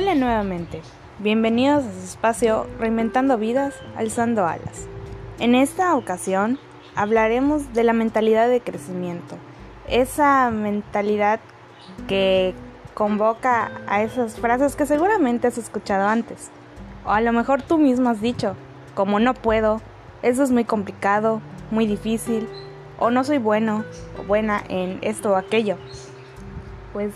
Hola nuevamente, bienvenidos a su espacio Reinventando Vidas, Alzando Alas. En esta ocasión hablaremos de la mentalidad de crecimiento, esa mentalidad que convoca a esas frases que seguramente has escuchado antes, o a lo mejor tú mismo has dicho, como no puedo, eso es muy complicado, muy difícil, o no soy bueno o buena en esto o aquello. Pues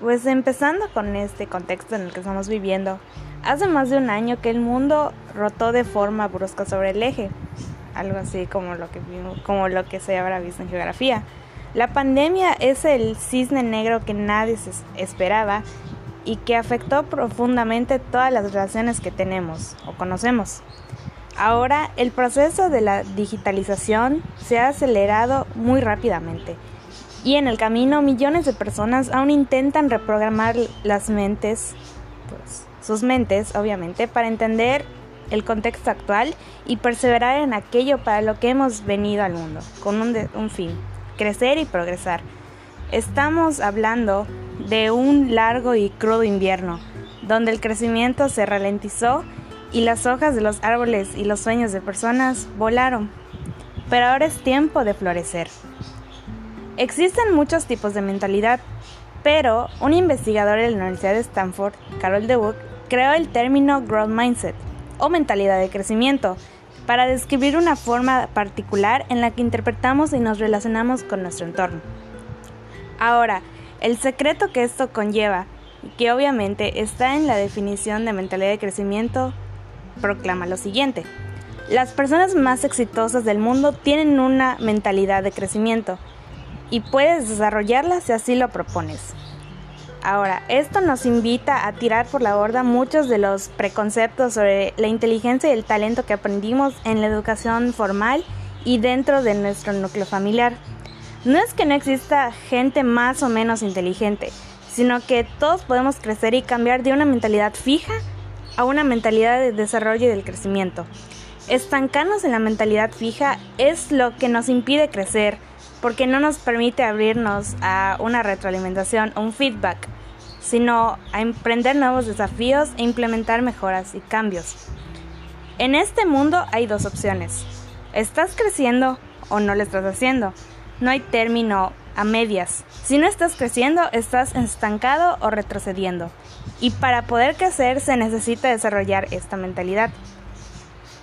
pues empezando con este contexto en el que estamos viviendo, hace más de un año que el mundo rotó de forma brusca sobre el eje, algo así como lo que, como lo que se habrá visto en geografía. La pandemia es el cisne negro que nadie se esperaba y que afectó profundamente todas las relaciones que tenemos o conocemos. Ahora el proceso de la digitalización se ha acelerado muy rápidamente y en el camino millones de personas aún intentan reprogramar las mentes, pues, sus mentes obviamente, para entender el contexto actual y perseverar en aquello para lo que hemos venido al mundo, con un, un fin, crecer y progresar. Estamos hablando de un largo y crudo invierno, donde el crecimiento se ralentizó y las hojas de los árboles y los sueños de personas volaron. Pero ahora es tiempo de florecer. Existen muchos tipos de mentalidad, pero un investigador de la Universidad de Stanford, Carol DeWook, creó el término Growth Mindset o mentalidad de crecimiento para describir una forma particular en la que interpretamos y nos relacionamos con nuestro entorno. Ahora, el secreto que esto conlleva, que obviamente está en la definición de mentalidad de crecimiento, proclama lo siguiente. Las personas más exitosas del mundo tienen una mentalidad de crecimiento y puedes desarrollarla si así lo propones. Ahora, esto nos invita a tirar por la borda muchos de los preconceptos sobre la inteligencia y el talento que aprendimos en la educación formal y dentro de nuestro núcleo familiar. No es que no exista gente más o menos inteligente, sino que todos podemos crecer y cambiar de una mentalidad fija a una mentalidad de desarrollo y del crecimiento. Estancarnos en la mentalidad fija es lo que nos impide crecer, porque no nos permite abrirnos a una retroalimentación un feedback, sino a emprender nuevos desafíos e implementar mejoras y cambios. En este mundo hay dos opciones. ¿Estás creciendo o no lo estás haciendo? No hay término a medias. Si no estás creciendo, estás estancado o retrocediendo. Y para poder crecer se necesita desarrollar esta mentalidad.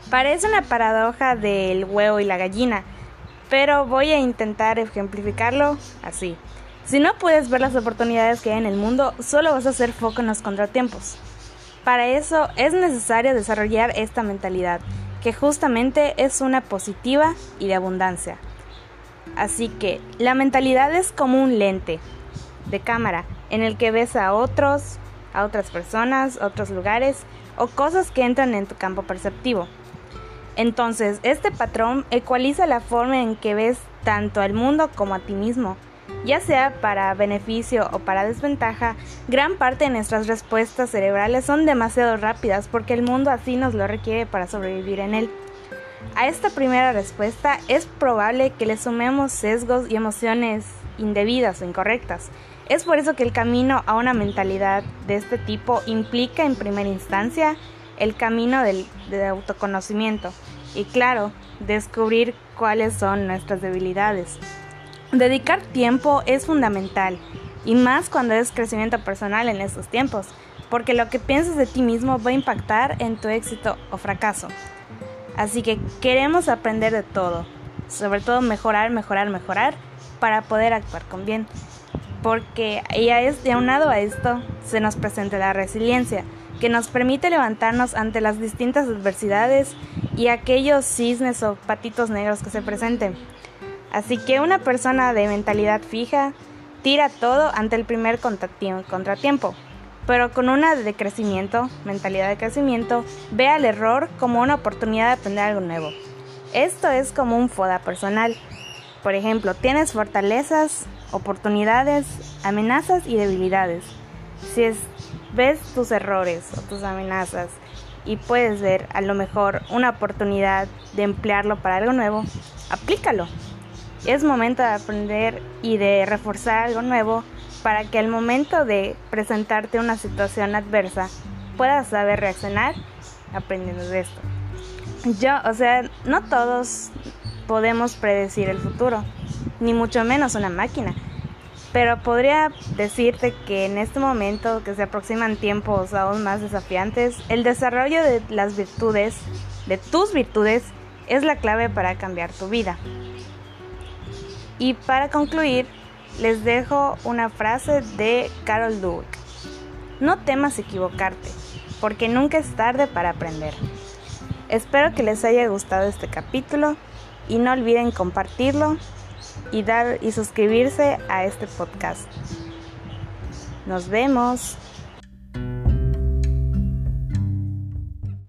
Parece una paradoja del huevo y la gallina, pero voy a intentar ejemplificarlo así. Si no puedes ver las oportunidades que hay en el mundo, solo vas a hacer foco en los contratiempos. Para eso es necesario desarrollar esta mentalidad, que justamente es una positiva y de abundancia. Así que la mentalidad es como un lente de cámara en el que ves a otros, a otras personas, otros lugares o cosas que entran en tu campo perceptivo. Entonces, este patrón ecualiza la forma en que ves tanto al mundo como a ti mismo. Ya sea para beneficio o para desventaja, gran parte de nuestras respuestas cerebrales son demasiado rápidas porque el mundo así nos lo requiere para sobrevivir en él. A esta primera respuesta es probable que le sumemos sesgos y emociones indebidas o incorrectas. Es por eso que el camino a una mentalidad de este tipo implica en primera instancia el camino del, autoconocimiento y claro, descubrir cuáles son nuestras debilidades. Dedicar tiempo es fundamental y más cuando es crecimiento personal en estos tiempos, porque lo que piensas de ti mismo va a impactar en tu éxito o fracaso. Así que queremos aprender de todo, sobre todo mejorar, mejorar, mejorar para poder actuar con bien. Porque ya es de lado a esto se nos presenta la resiliencia, que nos permite levantarnos ante las distintas adversidades y aquellos cisnes o patitos negros que se presenten. Así que una persona de mentalidad fija tira todo ante el primer contratiempo, pero con una de crecimiento, mentalidad de crecimiento, ve al error como una oportunidad de aprender algo nuevo. Esto es como un FODA personal. Por ejemplo, tienes fortalezas, oportunidades, amenazas y debilidades. Si es ves tus errores o tus amenazas y puedes ver a lo mejor una oportunidad de emplearlo para algo nuevo, aplícalo. Es momento de aprender y de reforzar algo nuevo para que al momento de presentarte una situación adversa puedas saber reaccionar aprendiendo de esto. Yo, o sea, no todos podemos predecir el futuro, ni mucho menos una máquina. Pero podría decirte que en este momento que se aproximan tiempos aún más desafiantes, el desarrollo de las virtudes, de tus virtudes, es la clave para cambiar tu vida. Y para concluir, les dejo una frase de Carol Dweck. No temas equivocarte, porque nunca es tarde para aprender. Espero que les haya gustado este capítulo y no olviden compartirlo y dar y suscribirse a este podcast. Nos vemos.